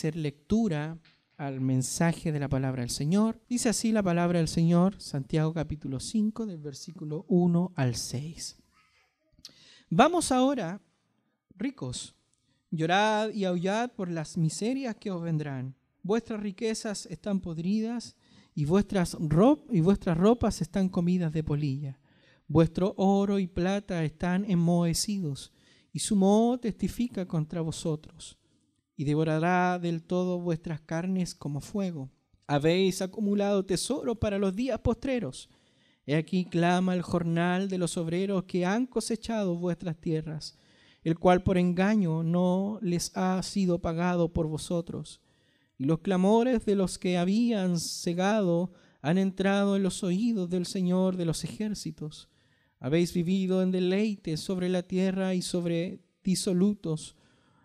hacer lectura al mensaje de la palabra del Señor. Dice así la palabra del Señor, Santiago capítulo 5, del versículo 1 al 6. Vamos ahora, ricos, llorad y aullad por las miserias que os vendrán. Vuestras riquezas están podridas y vuestras, y vuestras ropas están comidas de polilla. Vuestro oro y plata están enmohecidos, y su moho testifica contra vosotros, y devorará del todo vuestras carnes como fuego. Habéis acumulado tesoro para los días postreros. He aquí clama el jornal de los obreros que han cosechado vuestras tierras, el cual por engaño no les ha sido pagado por vosotros. Y los clamores de los que habían cegado han entrado en los oídos del Señor de los ejércitos habéis vivido en deleite sobre la tierra y sobre disolutos.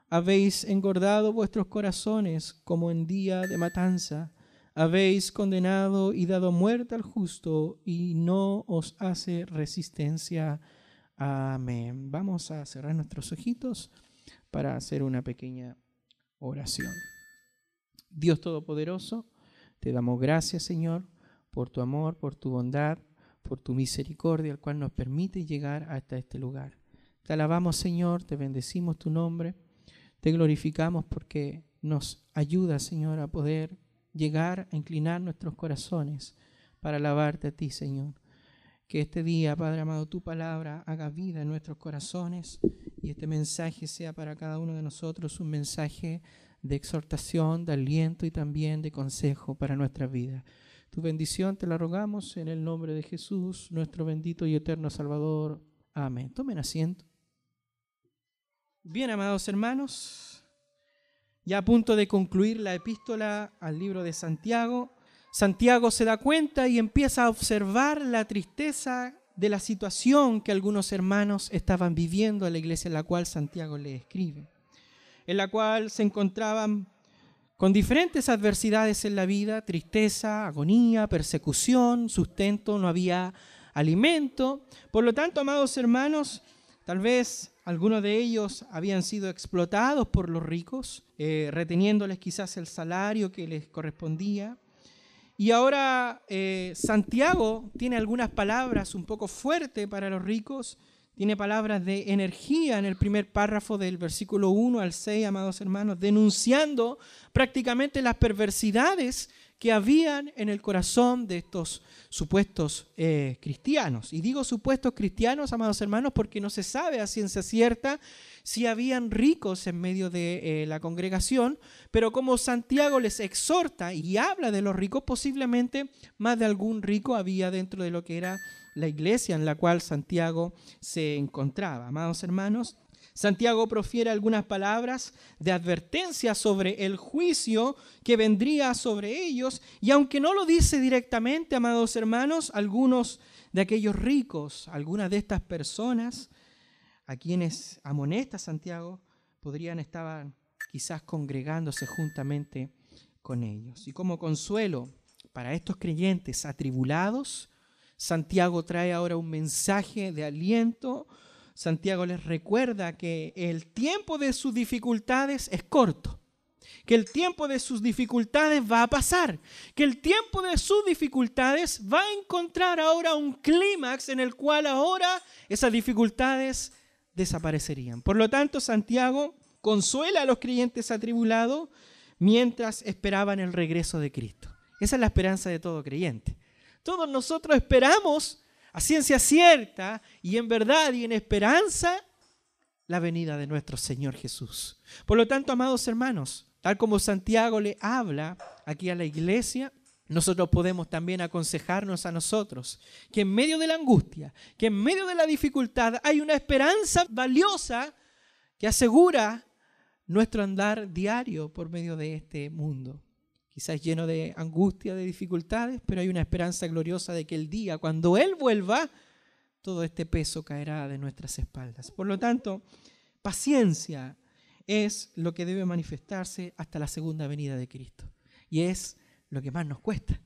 Habéis engordado vuestros corazones como en día de matanza. Habéis condenado y dado muerte al justo y no os hace resistencia. Amén. Vamos a cerrar nuestros ojitos para hacer una pequeña oración. Dios Todopoderoso, te damos gracias, Señor, por tu amor, por tu bondad por tu misericordia, el cual nos permite llegar hasta este lugar. Te alabamos, Señor, te bendecimos tu nombre, te glorificamos porque nos ayuda, Señor, a poder llegar a inclinar nuestros corazones para alabarte a ti, Señor. Que este día, Padre amado, tu palabra haga vida en nuestros corazones y este mensaje sea para cada uno de nosotros un mensaje de exhortación, de aliento y también de consejo para nuestra vida. Tu bendición te la rogamos en el nombre de Jesús, nuestro bendito y eterno Salvador. Amén. Tomen asiento. Bien, amados hermanos, ya a punto de concluir la epístola al libro de Santiago, Santiago se da cuenta y empieza a observar la tristeza de la situación que algunos hermanos estaban viviendo a la iglesia en la cual Santiago le escribe, en la cual se encontraban con diferentes adversidades en la vida, tristeza, agonía, persecución, sustento, no había alimento. Por lo tanto, amados hermanos, tal vez algunos de ellos habían sido explotados por los ricos, eh, reteniéndoles quizás el salario que les correspondía. Y ahora eh, Santiago tiene algunas palabras un poco fuertes para los ricos, tiene palabras de energía en el primer párrafo del versículo 1 al 6, amados hermanos, denunciando prácticamente las perversidades que habían en el corazón de estos supuestos eh, cristianos. Y digo supuestos cristianos, amados hermanos, porque no se sabe a ciencia cierta si habían ricos en medio de eh, la congregación, pero como Santiago les exhorta y habla de los ricos, posiblemente más de algún rico había dentro de lo que era la iglesia en la cual Santiago se encontraba. Amados hermanos, Santiago profiere algunas palabras de advertencia sobre el juicio que vendría sobre ellos y aunque no lo dice directamente, amados hermanos, algunos de aquellos ricos, algunas de estas personas a quienes amonesta Santiago, podrían estar quizás congregándose juntamente con ellos. Y como consuelo para estos creyentes atribulados, Santiago trae ahora un mensaje de aliento. Santiago les recuerda que el tiempo de sus dificultades es corto, que el tiempo de sus dificultades va a pasar, que el tiempo de sus dificultades va a encontrar ahora un clímax en el cual ahora esas dificultades desaparecerían. Por lo tanto, Santiago consuela a los creyentes atribulados mientras esperaban el regreso de Cristo. Esa es la esperanza de todo creyente. Todos nosotros esperamos a ciencia cierta y en verdad y en esperanza la venida de nuestro Señor Jesús. Por lo tanto, amados hermanos, tal como Santiago le habla aquí a la iglesia, nosotros podemos también aconsejarnos a nosotros que en medio de la angustia, que en medio de la dificultad hay una esperanza valiosa que asegura nuestro andar diario por medio de este mundo quizás lleno de angustia, de dificultades, pero hay una esperanza gloriosa de que el día, cuando Él vuelva, todo este peso caerá de nuestras espaldas. Por lo tanto, paciencia es lo que debe manifestarse hasta la segunda venida de Cristo. Y es lo que más nos cuesta,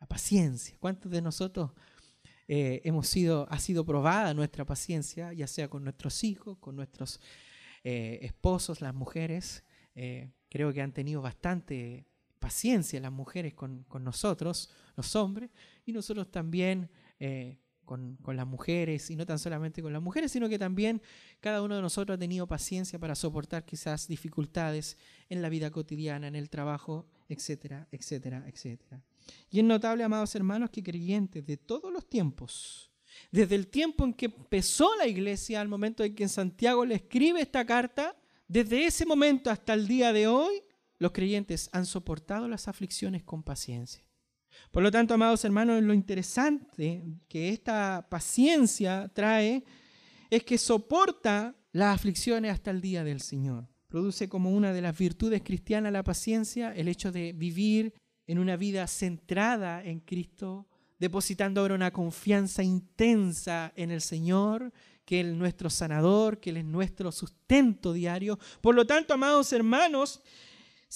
la paciencia. ¿Cuántos de nosotros eh, hemos sido, ha sido probada nuestra paciencia, ya sea con nuestros hijos, con nuestros eh, esposos, las mujeres? Eh, creo que han tenido bastante paciencia las mujeres con, nosotros, los hombres, y nosotros también eh, con, las mujeres, y no tan solamente con las mujeres, sino que también cada uno de nosotros ha tenido paciencia para soportar quizás dificultades en la vida cotidiana, en el trabajo, etcétera, etcétera, etcétera. Y es notable, amados hermanos, que creyentes de todos los tiempos, desde el tiempo en que empezó la iglesia al momento en que Santiago le escribe esta carta, desde ese momento hasta el día de hoy, los creyentes han soportado las aflicciones con paciencia. Por lo tanto, amados hermanos, lo interesante que esta paciencia trae es que soporta las aflicciones hasta el día del Señor. Produce como una de las virtudes cristianas la paciencia, el hecho de vivir en una vida centrada en Cristo, depositando ahora una confianza intensa en el Señor, que Él es nuestro sanador, que Él es nuestro sustento diario. Por lo tanto, amados hermanos,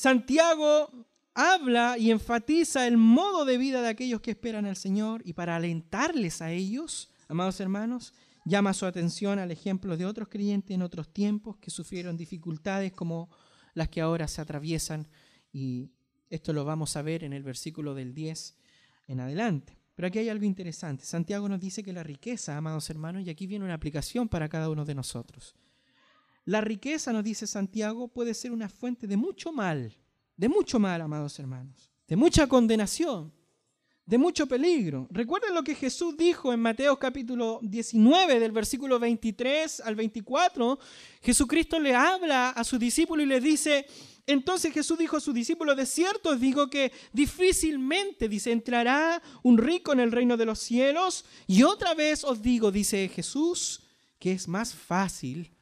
Santiago habla y enfatiza el modo de vida de aquellos que esperan al Señor y para alentarles a ellos, amados hermanos, llama su atención al ejemplo de otros creyentes en otros tiempos que sufrieron dificultades como las que ahora se atraviesan y esto lo vamos a ver en el versículo del 10 en adelante. Pero aquí hay algo interesante. Santiago nos dice que la riqueza, amados hermanos, y aquí viene una aplicación para cada uno de nosotros. La riqueza, nos dice Santiago, puede ser una fuente de mucho mal, de mucho mal, amados hermanos, de mucha condenación, de mucho peligro. Recuerden lo que Jesús dijo en Mateo capítulo 19, del versículo 23 al 24. Jesucristo le habla a su discípulo y le dice, entonces Jesús dijo a sus discípulos, de cierto digo que difícilmente, dice, entrará un rico en el reino de los cielos. Y otra vez os digo, dice Jesús, que es más fácil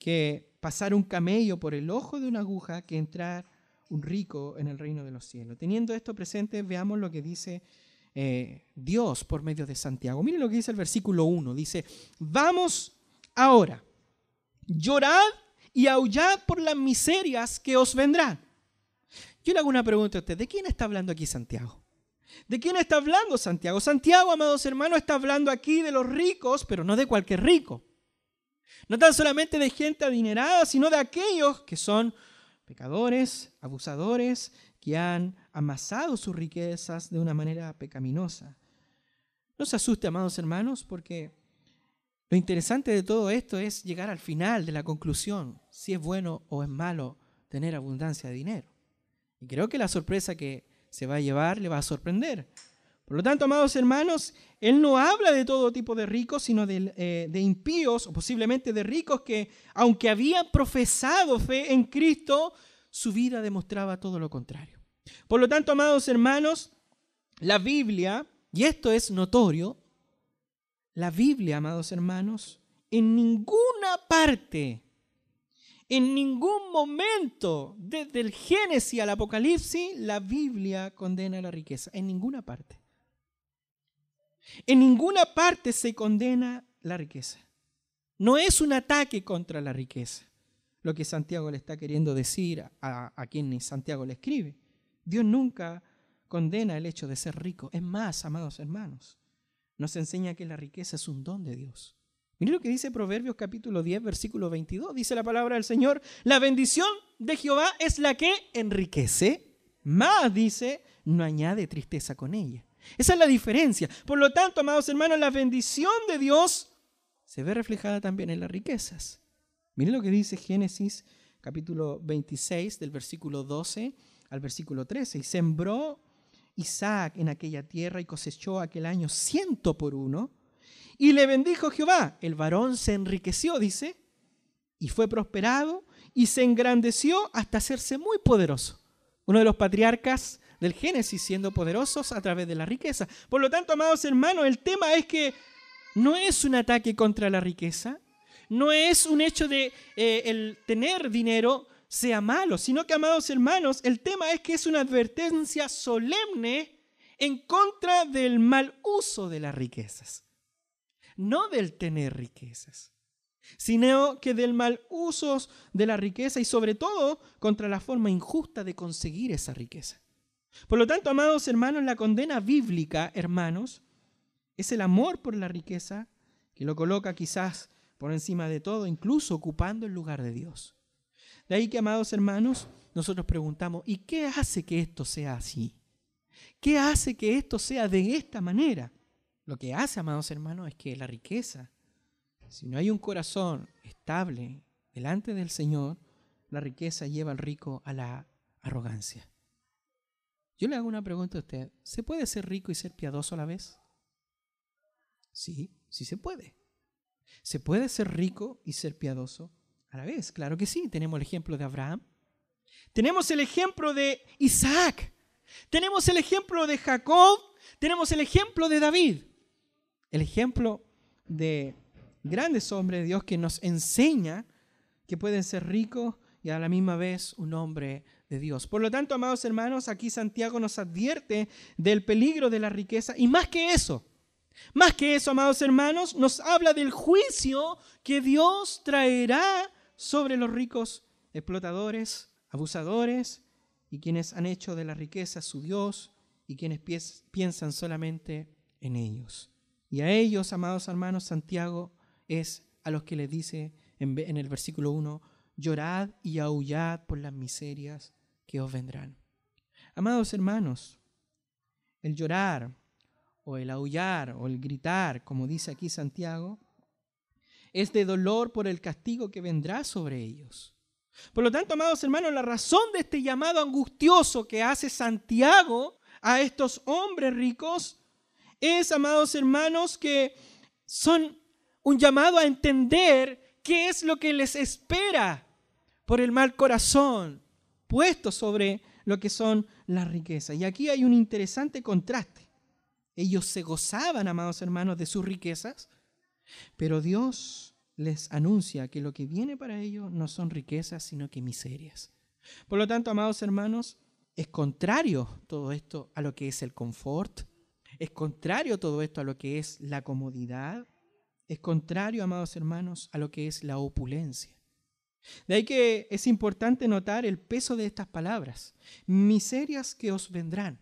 que pasar un camello por el ojo de una aguja que entrar un rico en el reino de los cielos. Teniendo esto presente, veamos lo que dice eh, Dios por medio de Santiago. Miren lo que dice el versículo 1. Dice, vamos ahora, llorad y aullad por las miserias que os vendrán. Yo le hago una pregunta a usted, ¿de quién está hablando aquí Santiago? ¿De quién está hablando Santiago? Santiago, amados hermanos, está hablando aquí de los ricos, pero no de cualquier rico. No tan solamente de gente adinerada, sino de aquellos que son pecadores, abusadores, que han amasado sus riquezas de una manera pecaminosa. No se asuste, amados hermanos, porque lo interesante de todo esto es llegar al final de la conclusión, si es bueno o es malo tener abundancia de dinero. Y creo que la sorpresa que se va a llevar le va a sorprender. Por lo tanto, amados hermanos, Él no habla de todo tipo de ricos, sino de, eh, impíos o posiblemente de ricos que, aunque habían profesado fe en Cristo, su vida demostraba todo lo contrario. Por lo tanto, amados hermanos, la Biblia, y esto es notorio, la Biblia, amados hermanos, en ninguna parte, en ningún momento, desde el Génesis al Apocalipsis, la Biblia condena la riqueza, en ninguna parte. En ninguna parte se condena la riqueza. No es un ataque contra la riqueza, lo que Santiago le está queriendo decir a, quien Santiago le escribe. Dios nunca condena el hecho de ser rico. Es más, amados hermanos, nos enseña que la riqueza es un don de Dios. Miren lo que dice Proverbios capítulo 10, versículo 22. Dice la palabra del Señor, la bendición de Jehová es la que enriquece, más dice, no añade tristeza con ella. Esa es la diferencia. Por lo tanto, amados hermanos, la bendición de Dios se ve reflejada también en las riquezas. Miren lo que dice Génesis capítulo 26 del versículo 12 al versículo 13. Y sembró Isaac en aquella tierra y cosechó aquel año ciento por uno. Y le bendijo Jehová. El varón se enriqueció, dice, y fue prosperado y se engrandeció hasta hacerse muy poderoso. Uno de los patriarcas del Génesis siendo poderosos a través de la riqueza. Por lo tanto, amados hermanos, el tema es que no es un ataque contra la riqueza, no es un hecho de eh, el tener dinero sea malo, sino que, amados hermanos, el tema es que es una advertencia solemne en contra del mal uso de las riquezas. No del tener riquezas, sino que del mal uso de la riqueza y sobre todo contra la forma injusta de conseguir esa riqueza. Por lo tanto, amados hermanos, la condena bíblica, hermanos, es el amor por la riqueza que lo coloca quizás por encima de todo, incluso ocupando el lugar de Dios. De ahí que, amados hermanos, nosotros preguntamos, ¿y qué hace que esto sea así? ¿Qué hace que esto sea de esta manera? Lo que hace, amados hermanos, es que la riqueza, si no hay un corazón estable delante del Señor, la riqueza lleva al rico a la arrogancia. Yo le hago una pregunta a usted. ¿Se puede ser rico y ser piadoso a la vez? Sí, sí se puede. ¿Se puede ser rico y ser piadoso a la vez? Claro que sí. Tenemos el ejemplo de Abraham. Tenemos el ejemplo de Isaac. Tenemos el ejemplo de Jacob. Tenemos el ejemplo de David. El ejemplo de grandes hombres de Dios que nos enseña que pueden ser ricos y a la misma vez un hombre de Dios. Por lo tanto, amados hermanos, aquí Santiago nos advierte del peligro de la riqueza y más que eso, más que eso, amados hermanos, nos habla del juicio que Dios traerá sobre los ricos explotadores, abusadores y quienes han hecho de la riqueza su Dios y quienes piensan solamente en ellos. Y a ellos, amados hermanos, Santiago es a los que le dice en, el versículo 1, llorad y aullad por las miserias que os vendrán. Amados hermanos, el llorar o el aullar o el gritar, como dice aquí Santiago, es de dolor por el castigo que vendrá sobre ellos. Por lo tanto, amados hermanos, la razón de este llamado angustioso que hace Santiago a estos hombres ricos es, amados hermanos, que son un llamado a entender qué es lo que les espera por el mal corazón puesto sobre lo que son las riquezas. Y aquí hay un interesante contraste. Ellos se gozaban, amados hermanos, de sus riquezas, pero Dios les anuncia que lo que viene para ellos no son riquezas, sino que miserias. Por lo tanto, amados hermanos, es contrario todo esto a lo que es el confort, es contrario todo esto a lo que es la comodidad, es contrario, amados hermanos, a lo que es la opulencia. De ahí que es importante notar el peso de estas palabras, miserias que os vendrán.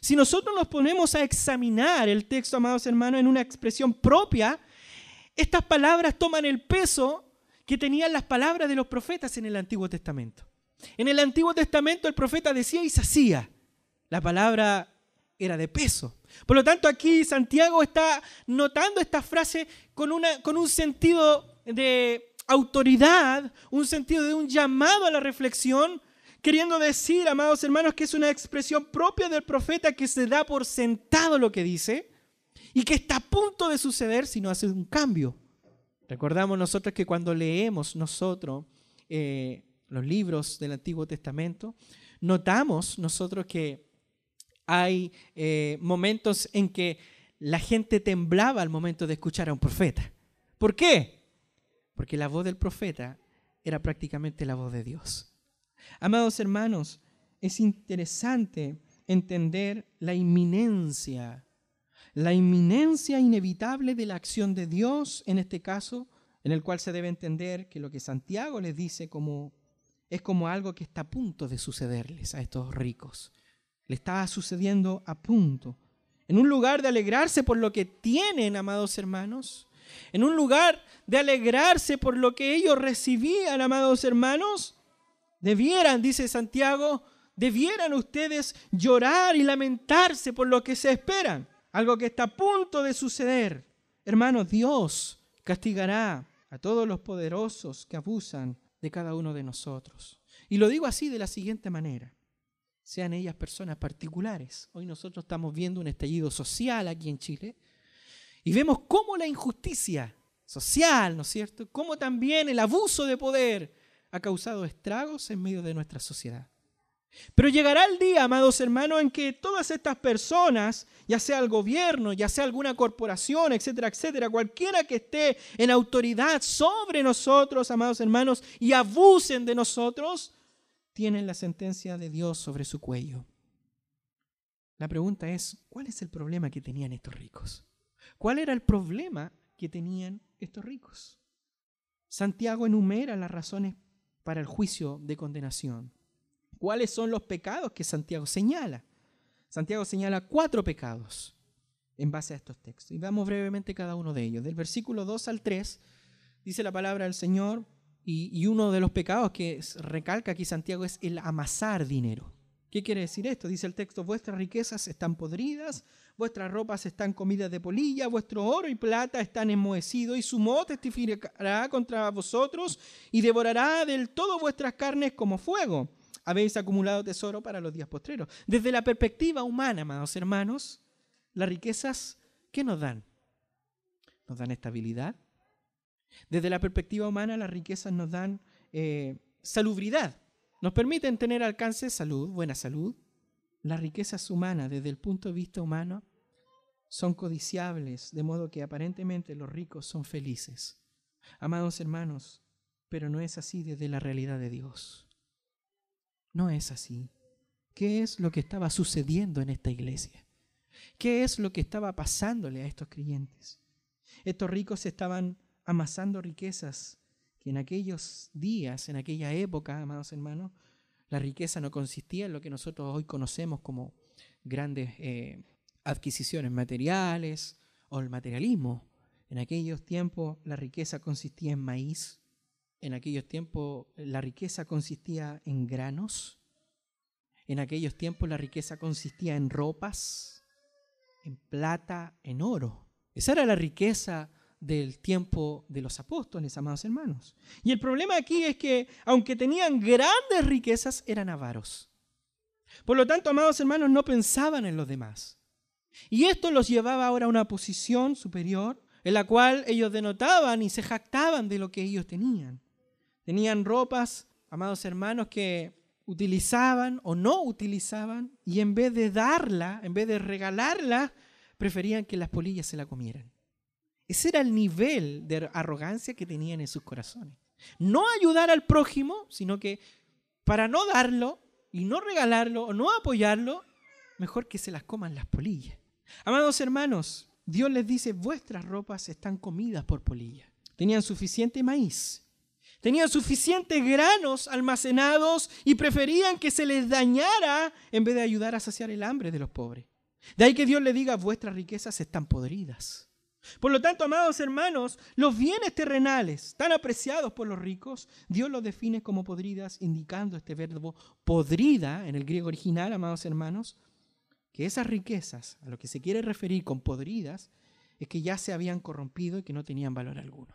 Si nosotros nos ponemos a examinar el texto, amados hermanos, en una expresión propia, estas palabras toman el peso que tenían las palabras de los profetas en el Antiguo Testamento. En el Antiguo Testamento el profeta decía y se hacía. La palabra era de peso. Por lo tanto, aquí Santiago está notando esta frase con, una, con un sentido de autoridad, un sentido de un llamado a la reflexión, queriendo decir, amados hermanos, que es una expresión propia del profeta que se da por sentado lo que dice y que está a punto de suceder si no hace un cambio. Recordamos nosotros que cuando leemos nosotros eh, los libros del Antiguo Testamento, notamos nosotros que hay eh, momentos en que la gente temblaba al momento de escuchar a un profeta. ¿Por qué? Porque la voz del profeta era prácticamente la voz de Dios. Amados hermanos, es interesante entender la inminencia, la inminencia inevitable de la acción de Dios en este caso, en el cual se debe entender que lo que Santiago les dice como es como algo que está a punto de sucederles a estos ricos. Le estaba sucediendo a punto. En un lugar de alegrarse por lo que tienen, amados hermanos, en un lugar de alegrarse por lo que ellos recibían, amados hermanos, debieran, dice Santiago, debieran ustedes llorar y lamentarse por lo que se esperan, algo que está a punto de suceder. Hermanos, Dios castigará a todos los poderosos que abusan de cada uno de nosotros. Y lo digo así de la siguiente manera. Sean ellas personas particulares. Hoy nosotros estamos viendo un estallido social aquí en Chile y vemos cómo la injusticia social, ¿no es cierto? Cómo también el abuso de poder ha causado estragos en medio de nuestra sociedad. Pero llegará el día, amados hermanos, en que todas estas personas, ya sea el gobierno, ya sea alguna corporación, etcétera, etcétera, cualquiera que esté en autoridad sobre nosotros, amados hermanos, y abusen de nosotros, tienen la sentencia de Dios sobre su cuello. La pregunta es, ¿cuál es el problema que tenían estos ricos? ¿Cuál era el problema que tenían estos ricos? Santiago enumera las razones para el juicio de condenación. ¿Cuáles son los pecados que Santiago señala? Santiago señala cuatro pecados en base a estos textos. Y vamos brevemente cada uno de ellos. Del versículo 2 al 3 dice la palabra del Señor, Y, uno de los pecados que recalca aquí Santiago es el amasar dinero. ¿Qué quiere decir esto? Dice el texto, vuestras riquezas están podridas, vuestras ropas están comidas de polilla, vuestro oro y plata están enmohecidos, y su moho testificará contra vosotros y devorará del todo vuestras carnes como fuego. Habéis acumulado tesoro para los días postreros. Desde la perspectiva humana, amados hermanos, las riquezas, ¿qué nos dan? Nos dan estabilidad. Desde la perspectiva humana, las riquezas nos dan eh, salubridad. Nos permiten tener alcance, salud, buena salud, las riquezas humanas desde el punto de vista humano son codiciables, de modo que aparentemente los ricos son felices. Amados hermanos, pero no es así desde la realidad de Dios. No es así. ¿Qué es lo que estaba sucediendo en esta iglesia? ¿Qué es lo que estaba pasándole a estos creyentes? Estos ricos estaban amasando riquezas que en aquellos días, en aquella época, amados hermanos, la riqueza no consistía en lo que nosotros hoy conocemos como grandes eh, adquisiciones materiales o el materialismo. En aquellos tiempos la riqueza consistía en maíz, en aquellos tiempos la riqueza consistía en granos, en aquellos tiempos la riqueza consistía en ropas, en plata, en oro. Esa era la riqueza del tiempo de los apóstoles, amados hermanos. Y el problema aquí es que, aunque tenían grandes riquezas, eran avaros. Por lo tanto, amados hermanos, no pensaban en los demás. Y esto los llevaba ahora a una posición superior en la cual ellos denotaban y se jactaban de lo que ellos tenían. Tenían ropas, amados hermanos, que utilizaban o no utilizaban y en vez de darla, en vez de regalarla, preferían que las polillas se la comieran. Ese era el nivel de arrogancia que tenían en sus corazones. No ayudar al prójimo, sino que para no darlo y no regalarlo o no apoyarlo, mejor que se las coman las polillas. Amados hermanos, Dios les dice, vuestras ropas están comidas por polillas. Tenían suficiente maíz, tenían suficientes granos almacenados y preferían que se les dañara en vez de ayudar a saciar el hambre de los pobres. De ahí que Dios le diga, vuestras riquezas están podridas. Por lo tanto, amados hermanos, los bienes terrenales tan apreciados por los ricos, Dios los define como podridas, indicando este verbo podrida en el griego original, amados hermanos, que esas riquezas, a lo que se quiere referir con podridas, es que ya se habían corrompido y que no tenían valor alguno.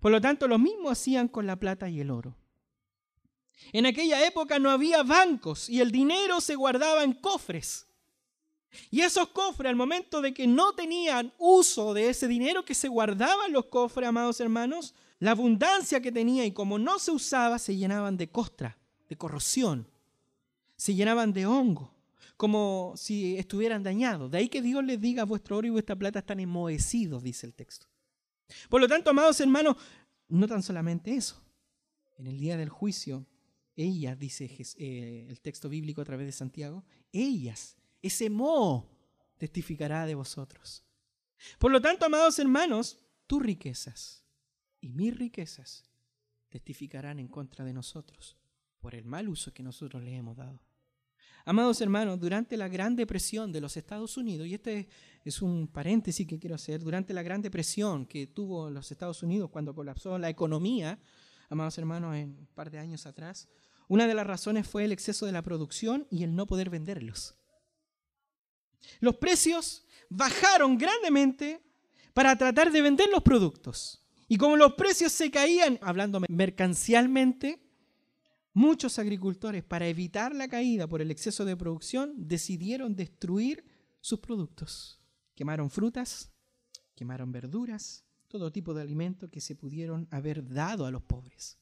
Por lo tanto, lo mismo hacían con la plata y el oro. En aquella época no había bancos y el dinero se guardaba en cofres. Y esos cofres, al momento de que no tenían uso de ese dinero que se guardaba en los cofres, amados hermanos, la abundancia que tenía y como no se usaba, se llenaban de costra, de corrosión, se llenaban de hongo, como si estuvieran dañados. De ahí que Dios les diga, vuestro oro y vuestra plata están enmohecidos, dice el texto. Por lo tanto, amados hermanos, no tan solamente eso. En el día del juicio, ellas, dice eh, el texto bíblico a través de Santiago, ellas ese moho testificará de vosotros. Por lo tanto, amados hermanos, tus riquezas y mis riquezas testificarán en contra de nosotros por el mal uso que nosotros le hemos dado. Amados hermanos, durante la Gran Depresión de los Estados Unidos, y este es un paréntesis que quiero hacer, durante la Gran Depresión que tuvo los Estados Unidos cuando colapsó la economía, amados hermanos, en un par de años atrás, una de las razones fue el exceso de la producción y el no poder venderlos. Los precios bajaron grandemente para tratar de vender los productos. Y como los precios se caían, hablando mercancialmente, muchos agricultores, para evitar la caída por el exceso de producción, decidieron destruir sus productos. Quemaron frutas, quemaron verduras, todo tipo de alimento que se pudieron haber dado a los pobres.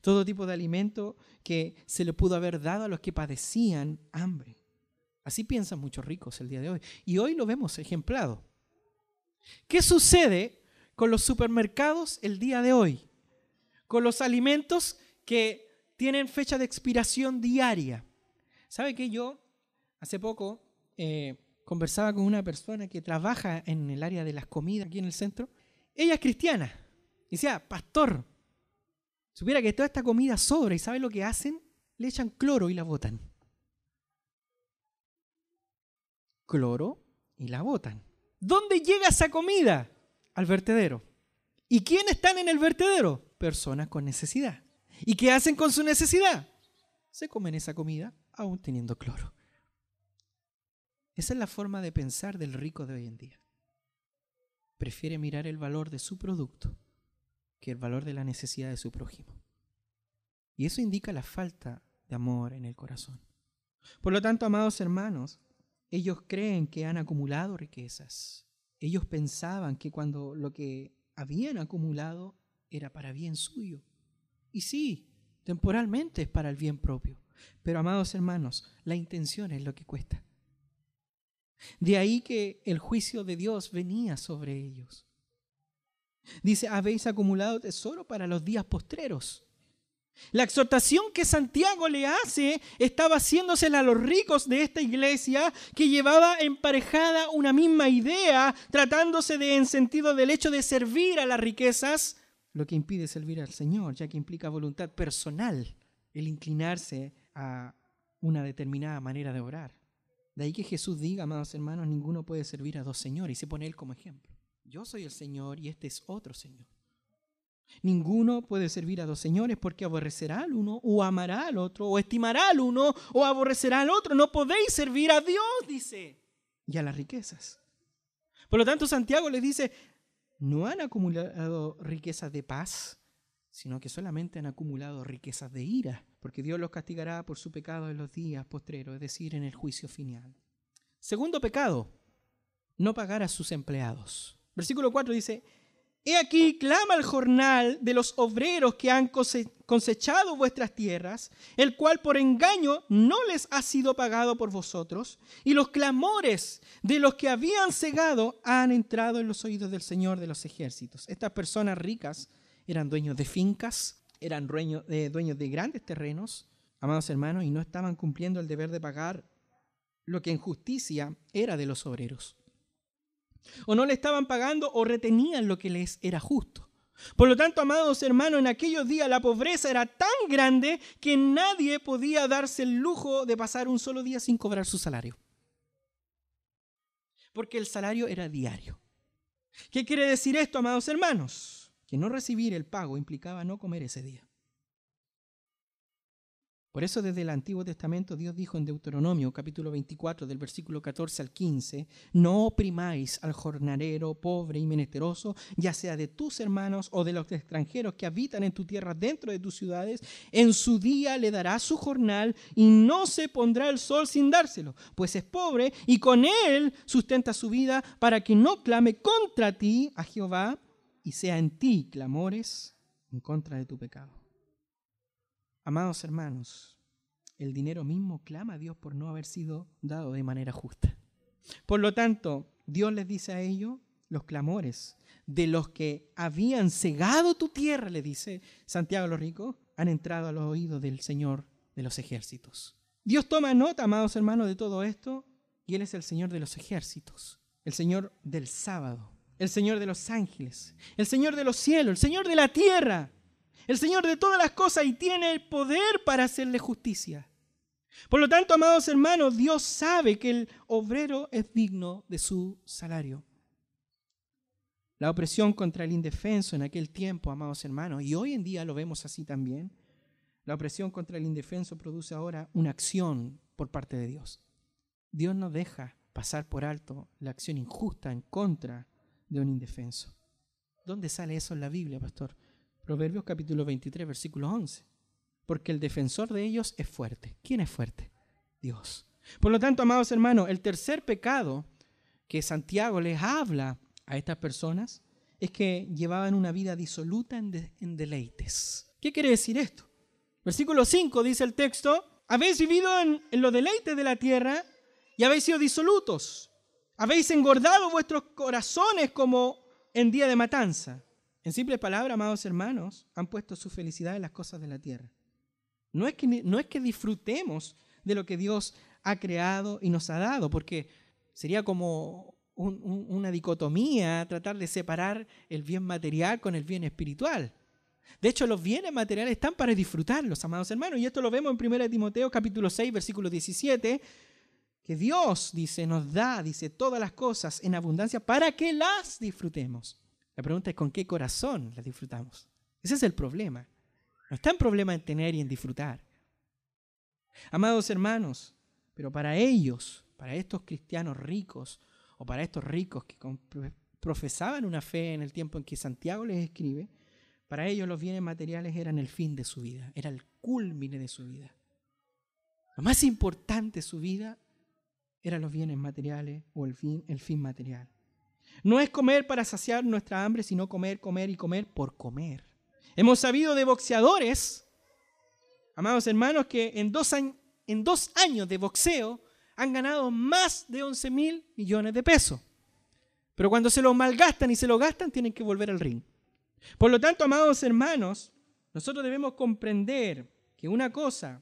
Todo tipo de alimento que se le pudo haber dado a los que padecían hambre. Así piensan muchos ricos el día de hoy. Y hoy lo vemos ejemplado. ¿Qué sucede con los supermercados el día de hoy? Con los alimentos que tienen fecha de expiración diaria. ¿Sabe que yo hace poco eh, conversaba con una persona que trabaja en el área de las comidas aquí en el centro? Ella es cristiana. Y decía, pastor, supiera que toda esta comida sobra y ¿sabe lo que hacen? Le echan cloro y la botan. Cloro y la botan. ¿Dónde llega esa comida? Al vertedero. ¿Y quiénes están en el vertedero? personas con necesidad. ¿Y qué hacen con su necesidad? Se comen esa comida aún teniendo cloro. Esa es la forma de pensar del rico de hoy en día. Prefiere mirar el valor de su producto que el valor de la necesidad de su prójimo. Y eso indica la falta de amor en el corazón. Por lo tanto, amados hermanos, ellos creen que han acumulado riquezas. Ellos pensaban que cuando lo que habían acumulado era para bien suyo. Y sí, temporalmente es para el bien propio. Pero, amados hermanos, la intención es lo que cuesta. De ahí que el juicio de Dios venía sobre ellos. Dice, habéis acumulado tesoro para los días postreros. La exhortación que Santiago le hace estaba haciéndosela a los ricos de esta iglesia que llevaba emparejada una misma idea, tratándose en sentido del hecho de servir a las riquezas, lo que impide servir al Señor, ya que implica voluntad personal el inclinarse a una determinada manera de orar. De ahí que Jesús diga, amados hermanos, ninguno puede servir a dos señores y se pone él como ejemplo. Yo soy el Señor y este es otro Señor. Ninguno puede servir a dos señores porque aborrecerá al uno o amará al otro o estimará al uno o aborrecerá al otro. No podéis servir a Dios, dice, y a las riquezas. Por lo tanto, Santiago les dice, no han acumulado riquezas de paz, sino que solamente han acumulado riquezas de ira, porque Dios los castigará por su pecado en los días postreros, es decir, en el juicio final. Segundo pecado, no pagar a sus empleados. Versículo 4 dice, He aquí clama el jornal de los obreros que han cosechado vuestras tierras, el cual por engaño no les ha sido pagado por vosotros, y los clamores de los que habían cegado han entrado en los oídos del Señor de los ejércitos. Estas personas ricas eran dueños de fincas, eran dueños de, dueños de grandes terrenos, amados hermanos, y no estaban cumpliendo el deber de pagar lo que en justicia era de los obreros o no le estaban pagando o retenían lo que les era justo. Por lo tanto, amados hermanos, en aquellos días la pobreza era tan grande que nadie podía darse el lujo de pasar un solo día sin cobrar su salario. Porque el salario era diario. ¿Qué quiere decir esto, amados hermanos? Que no recibir el pago implicaba no comer ese día. Por eso desde el Antiguo Testamento Dios dijo en Deuteronomio capítulo 24 del versículo 14 al 15, no oprimáis al jornalero pobre y menesteroso, ya sea de tus hermanos o de los extranjeros que habitan en tu tierra dentro de tus ciudades, en su día le dará su jornal y no se pondrá el sol sin dárselo, pues es pobre y con él sustenta su vida para que no clame contra ti a Jehová y sea en ti clamores en contra de tu pecado. Amados hermanos, el dinero mismo clama a Dios por no haber sido dado de manera justa. Por lo tanto, Dios les dice a ellos los clamores de los que habían cegado tu tierra, le dice Santiago los ricos, han entrado a los oídos del Señor de los ejércitos. Dios toma nota, amados hermanos, de todo esto y Él es el Señor de los ejércitos, el Señor del sábado, el Señor de los ángeles, el Señor de los cielos, el Señor de la tierra el Señor de todas las cosas y tiene el poder para hacerle justicia. Por lo tanto, amados hermanos, Dios sabe que el obrero es digno de su salario. La opresión contra el indefenso en aquel tiempo, amados hermanos, y hoy en día lo vemos así también, la opresión contra el indefenso produce ahora una acción por parte de Dios. Dios no deja pasar por alto la acción injusta en contra de un indefenso. ¿Dónde sale eso en la Biblia, pastor? Proverbios capítulo 23, versículo 11. Porque el defensor de ellos es fuerte. ¿Quién es fuerte? Dios. Por lo tanto, amados hermanos, el tercer pecado que Santiago les habla a estas personas es que llevaban una vida disoluta en, deleites. ¿Qué quiere decir esto? Versículo 5 dice el texto, habéis vivido en, en los deleites de la tierra y habéis sido disolutos. Habéis engordado vuestros corazones como en día de matanza. En simples palabras, amados hermanos, han puesto su felicidad en las cosas de la tierra. No es, que, no es que disfrutemos de lo que Dios ha creado y nos ha dado, porque sería como una dicotomía tratar de separar el bien material con el bien espiritual. De hecho, los bienes materiales están para disfrutarlos, amados hermanos, y esto lo vemos en 1 Timoteo capítulo 6, versículo 17, que Dios dice, nos da, dice, todas las cosas en abundancia para que las disfrutemos. La pregunta es con qué corazón las disfrutamos. Ese es el problema. No está en problema en tener y en disfrutar. Amados hermanos, pero para ellos, para estos cristianos ricos, o para estos ricos que profesaban una fe en el tiempo en que Santiago les escribe, para ellos los bienes materiales eran el fin de su vida, era el culmine de su vida. Lo más importante de su vida eran los bienes materiales o el fin, el fin material. No es comer para saciar nuestra hambre, sino comer, comer y comer por comer. Hemos sabido de boxeadores, amados hermanos, que en dos, en dos años de boxeo han ganado más de 11 mil millones de pesos. Pero cuando se lo malgastan y se lo gastan, tienen que volver al ring. Por lo tanto, amados hermanos, nosotros debemos comprender que una cosa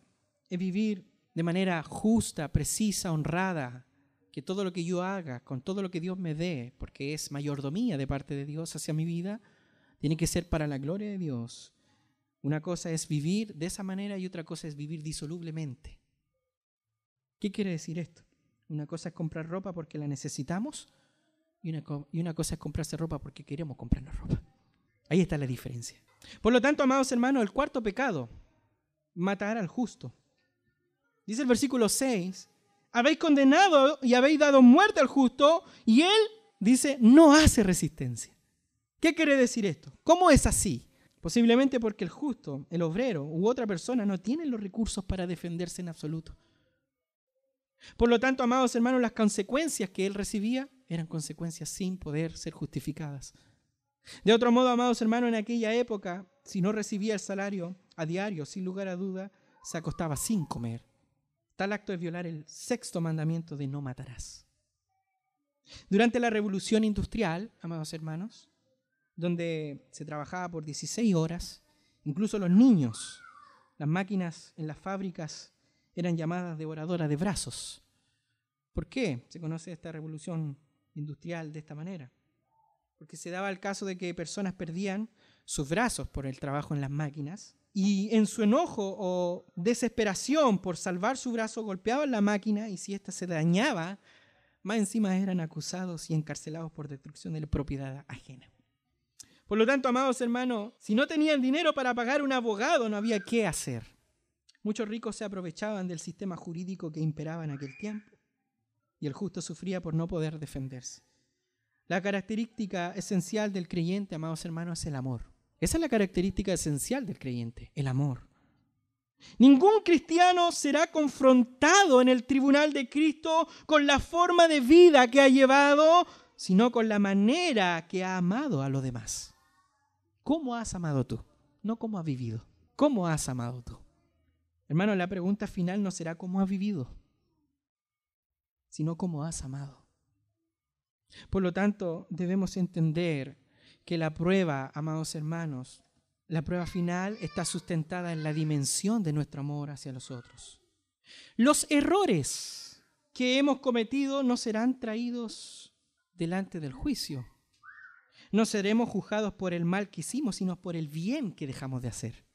es vivir de manera justa, precisa, honrada, que todo lo que yo haga, con todo lo que Dios me dé, porque es mayordomía de parte de Dios hacia mi vida, tiene que ser para la gloria de Dios. Una cosa es vivir de esa manera y otra cosa es vivir disolublemente. ¿Qué quiere decir esto? Una cosa es comprar ropa porque la necesitamos y una, y una cosa es comprarse ropa porque queremos comprarnos ropa. Ahí está la diferencia. Por lo tanto, amados hermanos, el cuarto pecado, matar al justo. Dice el versículo 6, habéis condenado y habéis dado muerte al justo y él, dice, no hace resistencia. ¿Qué quiere decir esto? ¿Cómo es así? Posiblemente porque el justo, el obrero u otra persona no tienen los recursos para defenderse en absoluto. Por lo tanto, amados hermanos, las consecuencias que él recibía eran consecuencias sin poder ser justificadas. De otro modo, amados hermanos, en aquella época, si no recibía el salario a diario, sin lugar a duda, se acostaba sin comer. Tal acto es violar el sexto mandamiento de no matarás. Durante la revolución industrial, amados hermanos, donde se trabajaba por 16 horas, incluso los niños, las máquinas en las fábricas eran llamadas devoradoras de brazos. ¿Por qué se conoce esta revolución industrial de esta manera? Porque se daba el caso de que personas perdían sus brazos por el trabajo en las máquinas y en su enojo o desesperación por salvar su brazo golpeaban la máquina y si ésta se dañaba, más encima eran acusados y encarcelados por destrucción de la propiedad ajena. Por lo tanto, amados hermanos, si no tenían dinero para pagar un abogado, no había qué hacer. Muchos ricos se aprovechaban del sistema jurídico que imperaba en aquel tiempo y el justo sufría por no poder defenderse. La característica esencial del creyente, amados hermanos, es el amor. Esa es la característica esencial del creyente, el amor. Ningún cristiano será confrontado en el tribunal de Cristo con la forma de vida que ha llevado, sino con la manera que ha amado a los demás. ¿Cómo has amado tú? No cómo has vivido. ¿Cómo has amado tú? Hermano, la pregunta final no será cómo has vivido, sino cómo has amado. Por lo tanto, debemos entender que la prueba, amados hermanos, la prueba final está sustentada en la dimensión de nuestro amor hacia los otros. Los errores que hemos cometido no serán traídos delante del juicio. No seremos juzgados por el mal que hicimos, sino por el bien que dejamos de hacer.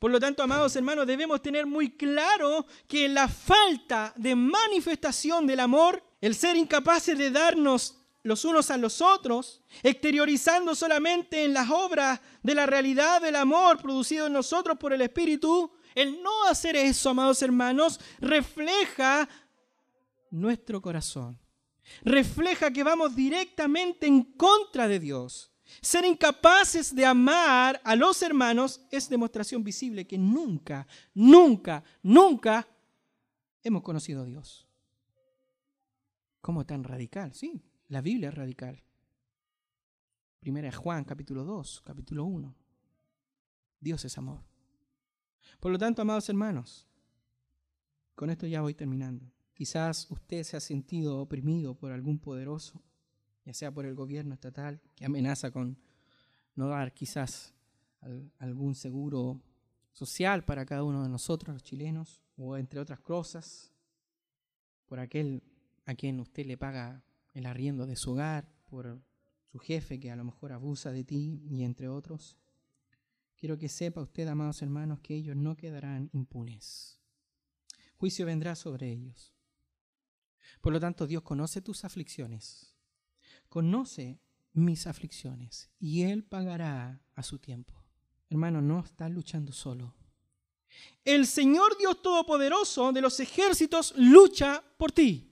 Por lo tanto, amados hermanos, debemos tener muy claro que la falta de manifestación del amor, el ser incapaces de darnos los unos a los otros, exteriorizando solamente en las obras de la realidad del amor producido en nosotros por el Espíritu, el no hacer eso, amados hermanos, refleja nuestro corazón. Refleja que vamos directamente en contra de Dios. Ser incapaces de amar a los hermanos es demostración visible que nunca, nunca, nunca hemos conocido a Dios. ¿Cómo tan radical? Sí, la Biblia es radical. Primera Juan, capítulo 2, capítulo 1. Dios es amor. Por lo tanto, amados hermanos, con esto ya voy terminando. Quizás usted se ha sentido oprimido por algún poderoso ya sea por el gobierno estatal, que amenaza con no dar quizás algún seguro social para cada uno de nosotros, los chilenos, o entre otras cosas, por aquel a quien usted le paga el arriendo de su hogar, por su jefe que a lo mejor abusa de ti, y entre otros. Quiero que sepa usted, amados hermanos, que ellos no quedarán impunes. Juicio vendrá sobre ellos. Por lo tanto, Dios conoce tus aflicciones conoce mis aflicciones y Él pagará a su tiempo. hermano, no estás luchando solo. El Señor Dios Todopoderoso de los ejércitos lucha por ti.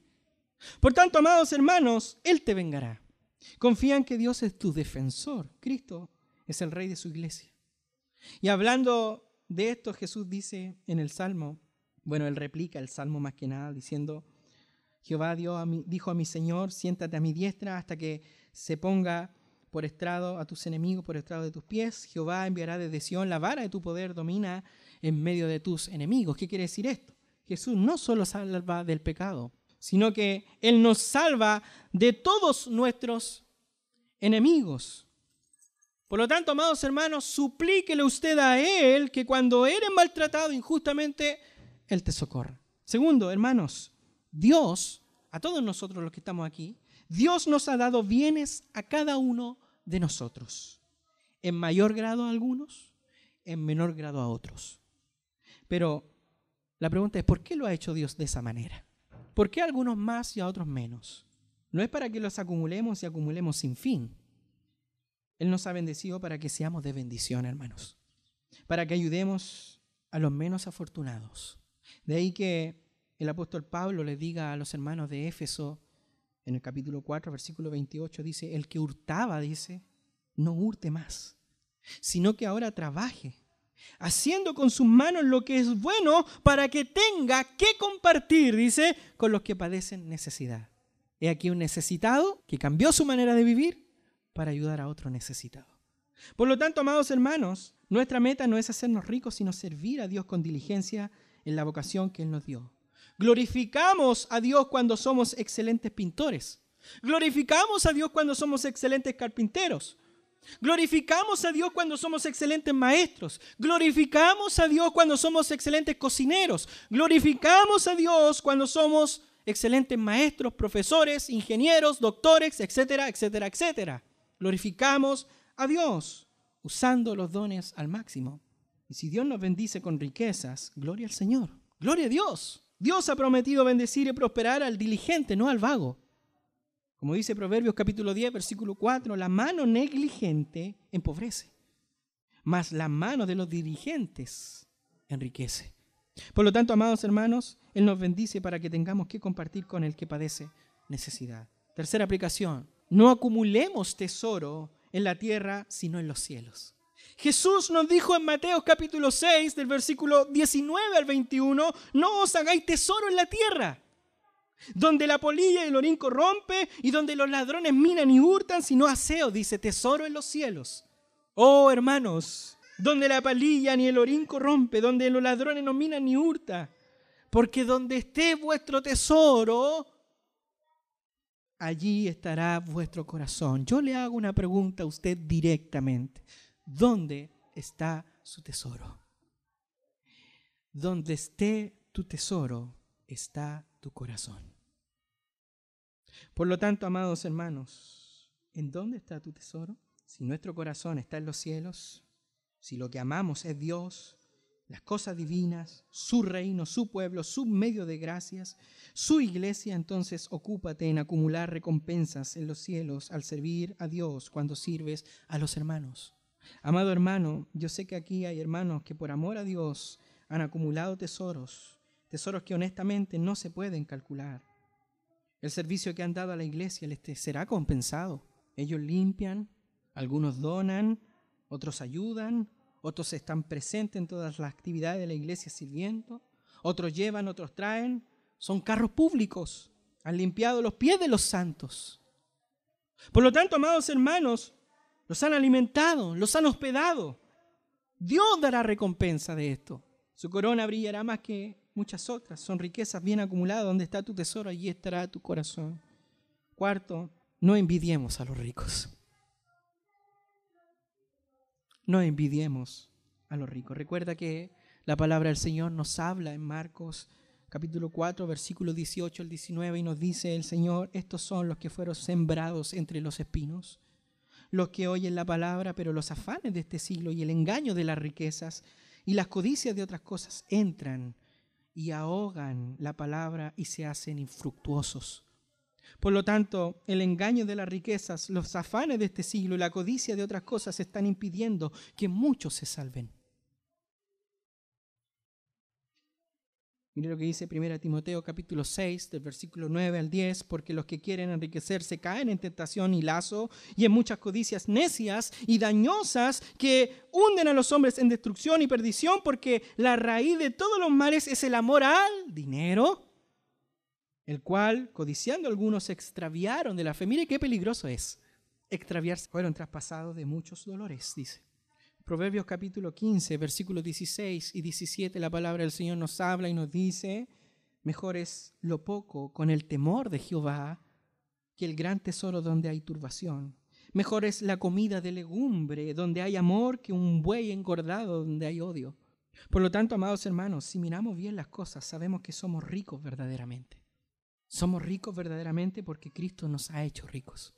Por tanto, amados hermanos, Él te vengará. Confía en que Dios es tu defensor. Cristo es el rey de su iglesia. Y hablando de esto, Jesús dice en el Salmo, bueno, él replica el Salmo más que nada, diciendo, Jehová dijo a mi Señor, siéntate a mi diestra hasta que se ponga por estrado a tus enemigos, por estrado de tus pies. Jehová enviará desde Sion la vara de tu poder, domina en medio de tus enemigos. ¿Qué quiere decir esto? Jesús no solo salva del pecado, sino que Él nos salva de todos nuestros enemigos. Por lo tanto, amados hermanos, suplíquele usted a Él que cuando eres maltratado injustamente, Él te socorra. Segundo, hermanos, Dios, a todos nosotros los que estamos aquí, Dios nos ha dado bienes a cada uno de nosotros. En mayor grado a algunos, en menor grado a otros. Pero la pregunta es, ¿por qué lo ha hecho Dios de esa manera? ¿Por qué a algunos más y a otros menos? No es para que los acumulemos y acumulemos sin fin. Él nos ha bendecido para que seamos de bendición, hermanos. Para que ayudemos a los menos afortunados. De ahí que el apóstol Pablo le diga a los hermanos de Éfeso, en el capítulo 4, versículo 28, dice, el que hurtaba, dice, no hurte más, sino que ahora trabaje, haciendo con sus manos lo que es bueno para que tenga que compartir, dice, con los que padecen necesidad. He aquí un necesitado que cambió su manera de vivir para ayudar a otro necesitado. Por lo tanto, amados hermanos, nuestra meta no es hacernos ricos, sino servir a Dios con diligencia en la vocación que Él nos dio. Glorificamos a Dios cuando somos excelentes pintores. Glorificamos a Dios cuando somos excelentes carpinteros. Glorificamos a Dios cuando somos excelentes maestros. Glorificamos a Dios cuando somos excelentes cocineros. Glorificamos a Dios cuando somos excelentes maestros, profesores, ingenieros, doctores, etcétera, etcétera, etcétera glorificamos a Dios usando los dones al máximo. Y si Dios nos bendice con riquezas, gloria al Señor, gloria a Dios. Dios ha prometido bendecir y prosperar al diligente, no al vago. Como dice Proverbios capítulo 10, versículo 4, la mano negligente empobrece, mas la mano de los diligentes enriquece. Por lo tanto, amados hermanos, Él nos bendice para que tengamos que compartir con el que padece necesidad. Tercera aplicación, no acumulemos tesoro en la tierra, sino en los cielos. Jesús nos dijo en Mateo capítulo 6, del versículo 19 al 21, no os hagáis tesoro en la tierra, donde la polilla y el orín corrompe y donde los ladrones minan y hurtan, sino aseo, dice, tesoro en los cielos. Oh hermanos, donde la polilla ni el orín corrompe, donde los ladrones no minan ni hurtan, porque donde esté vuestro tesoro, allí estará vuestro corazón. Yo le hago una pregunta a usted directamente. ¿Dónde está su tesoro? Donde esté tu tesoro, está tu corazón. Por lo tanto, amados hermanos, ¿en dónde está tu tesoro? Si nuestro corazón está en los cielos, si lo que amamos es Dios, las cosas divinas, su reino, su pueblo, su medio de gracias, su iglesia, entonces ocúpate en acumular recompensas en los cielos al servir a Dios cuando sirves a los hermanos. Amado hermano, yo sé que aquí hay hermanos que por amor a Dios han acumulado tesoros, tesoros que honestamente no se pueden calcular. El servicio que han dado a la iglesia les será compensado. Ellos limpian, algunos donan, otros ayudan, otros están presentes en todas las actividades de la iglesia sirviendo, otros llevan, otros traen, son carros públicos, han limpiado los pies de los santos. Por lo tanto, amados hermanos, los han alimentado, los han hospedado. Dios dará recompensa de esto. Su corona brillará más que muchas otras. Son riquezas bien acumuladas. Donde está tu tesoro, allí estará tu corazón. Cuarto, no envidiemos a los ricos no envidiemos a los ricos. Recuerda que la palabra del Señor nos habla en Marcos capítulo 4, versículo 18 al 19 y nos dice el Señor, estos son los que fueron sembrados entre los espinos, los que oyen la palabra, pero los afanes de este siglo y el engaño de las riquezas y las codicias de otras cosas entran y ahogan la palabra y se hacen infructuosos. Por lo tanto, el engaño de las riquezas, los afanes de este siglo y la codicia de otras cosas están impidiendo que muchos se salven. Mire lo que dice 1 Timoteo capítulo 6, del versículo 9 al 10, porque los que quieren enriquecerse caen en tentación y lazo y en muchas codicias necias y dañosas que hunden a los hombres en destrucción y perdición, porque la raíz de todos los males es el amor al dinero, el cual, codiciando algunos, se extraviaron de la fe. Mire qué peligroso es extraviarse. Fueron traspasados de muchos dolores, dice. Proverbios capítulo 15, versículos 16 y 17, la palabra del Señor nos habla y nos dice, mejor es lo poco con el temor de Jehová que el gran tesoro donde hay turbación. Mejor es la comida de legumbre donde hay amor que un buey engordado donde hay odio. Por lo tanto, amados hermanos, si miramos bien las cosas, sabemos que somos ricos verdaderamente. Somos ricos verdaderamente porque Cristo nos ha hecho ricos.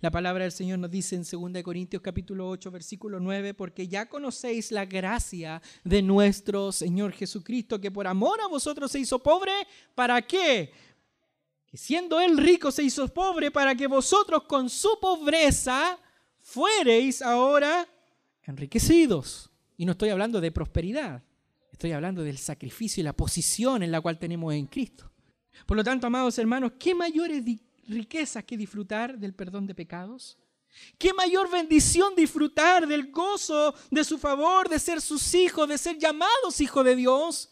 La palabra del Señor nos dice en 2 Corintios capítulo 8 versículo 9, porque ya conocéis la gracia de nuestro Señor Jesucristo, que por amor a vosotros se hizo pobre, ¿para qué? Que siendo Él rico se hizo pobre para que vosotros con su pobreza fuereis ahora enriquecidos. Y no estoy hablando de prosperidad, estoy hablando del sacrificio y la posición en la cual tenemos en Cristo. Por lo tanto, amados hermanos, ¿qué mayores riquezas que disfrutar del perdón de pecados? ¿Qué mayor bendición disfrutar del gozo de su favor, de ser sus hijos, de ser llamados hijos de Dios?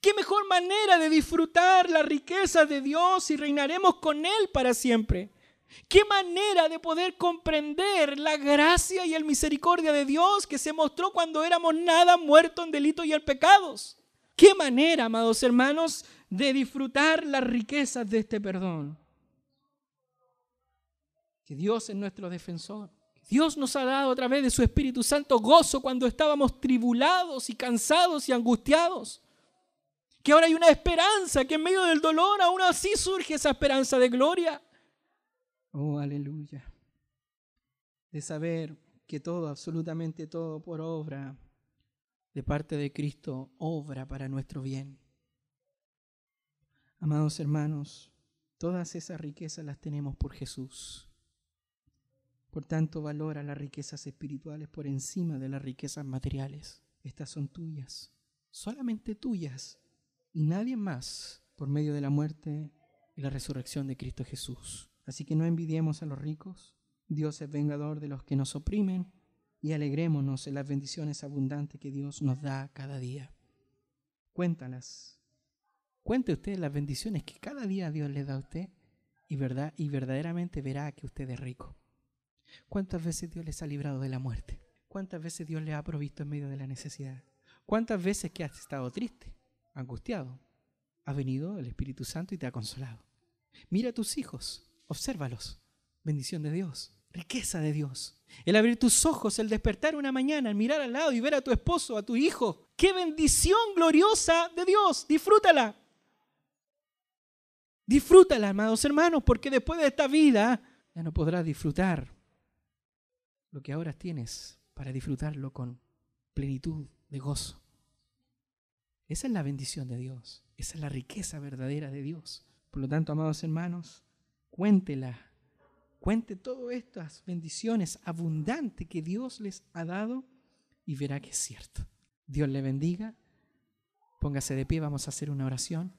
¿Qué mejor manera de disfrutar la riqueza de Dios y reinaremos con Él para siempre? ¿Qué manera de poder comprender la gracia y el misericordia de Dios que se mostró cuando éramos nada muertos en delitos y en pecados? ¿Qué manera, amados hermanos, de disfrutar las riquezas de este perdón? Que Dios es nuestro defensor. Dios nos ha dado a través de su Espíritu Santo gozo cuando estábamos tribulados y cansados y angustiados. Que ahora hay una esperanza, que en medio del dolor aún así surge esa esperanza de gloria. Oh, aleluya. De saber que todo, absolutamente todo por obra de parte de Cristo, obra para nuestro bien. Amados hermanos, todas esas riquezas las tenemos por Jesús. Por tanto, valora las riquezas espirituales por encima de las riquezas materiales. Estas son tuyas, solamente tuyas, y nadie más por medio de la muerte y la resurrección de Cristo Jesús. Así que no envidiemos a los ricos. Dios es vengador de los que nos oprimen y alegrémonos en las bendiciones abundantes que Dios nos da cada día. Cuéntalas. Cuente usted las bendiciones que cada día Dios le da a usted y, y verdaderamente verá que usted es rico. ¿Cuántas veces Dios les ha librado de la muerte? ¿Cuántas veces Dios les ha provisto en medio de la necesidad? ¿Cuántas veces que has estado triste, angustiado, ha venido el Espíritu Santo y te ha consolado? Mira a tus hijos, obsérvalos. Bendición de Dios, riqueza de Dios. El abrir tus ojos, el despertar una mañana, el mirar al lado y ver a tu esposo, a tu hijo. ¡Qué bendición gloriosa de Dios! Disfrútala. Disfrútala, amados hermanos, porque después de esta vida ya no podrás disfrutar lo que ahora tienes para disfrutarlo con plenitud de gozo. Esa es la bendición de Dios, esa es la riqueza verdadera de Dios. Por lo tanto, amados hermanos, cuéntela, cuente todas estas bendiciones abundantes que Dios les ha dado y verá que es cierto. Dios le bendiga. Póngase de pie, vamos a hacer una oración.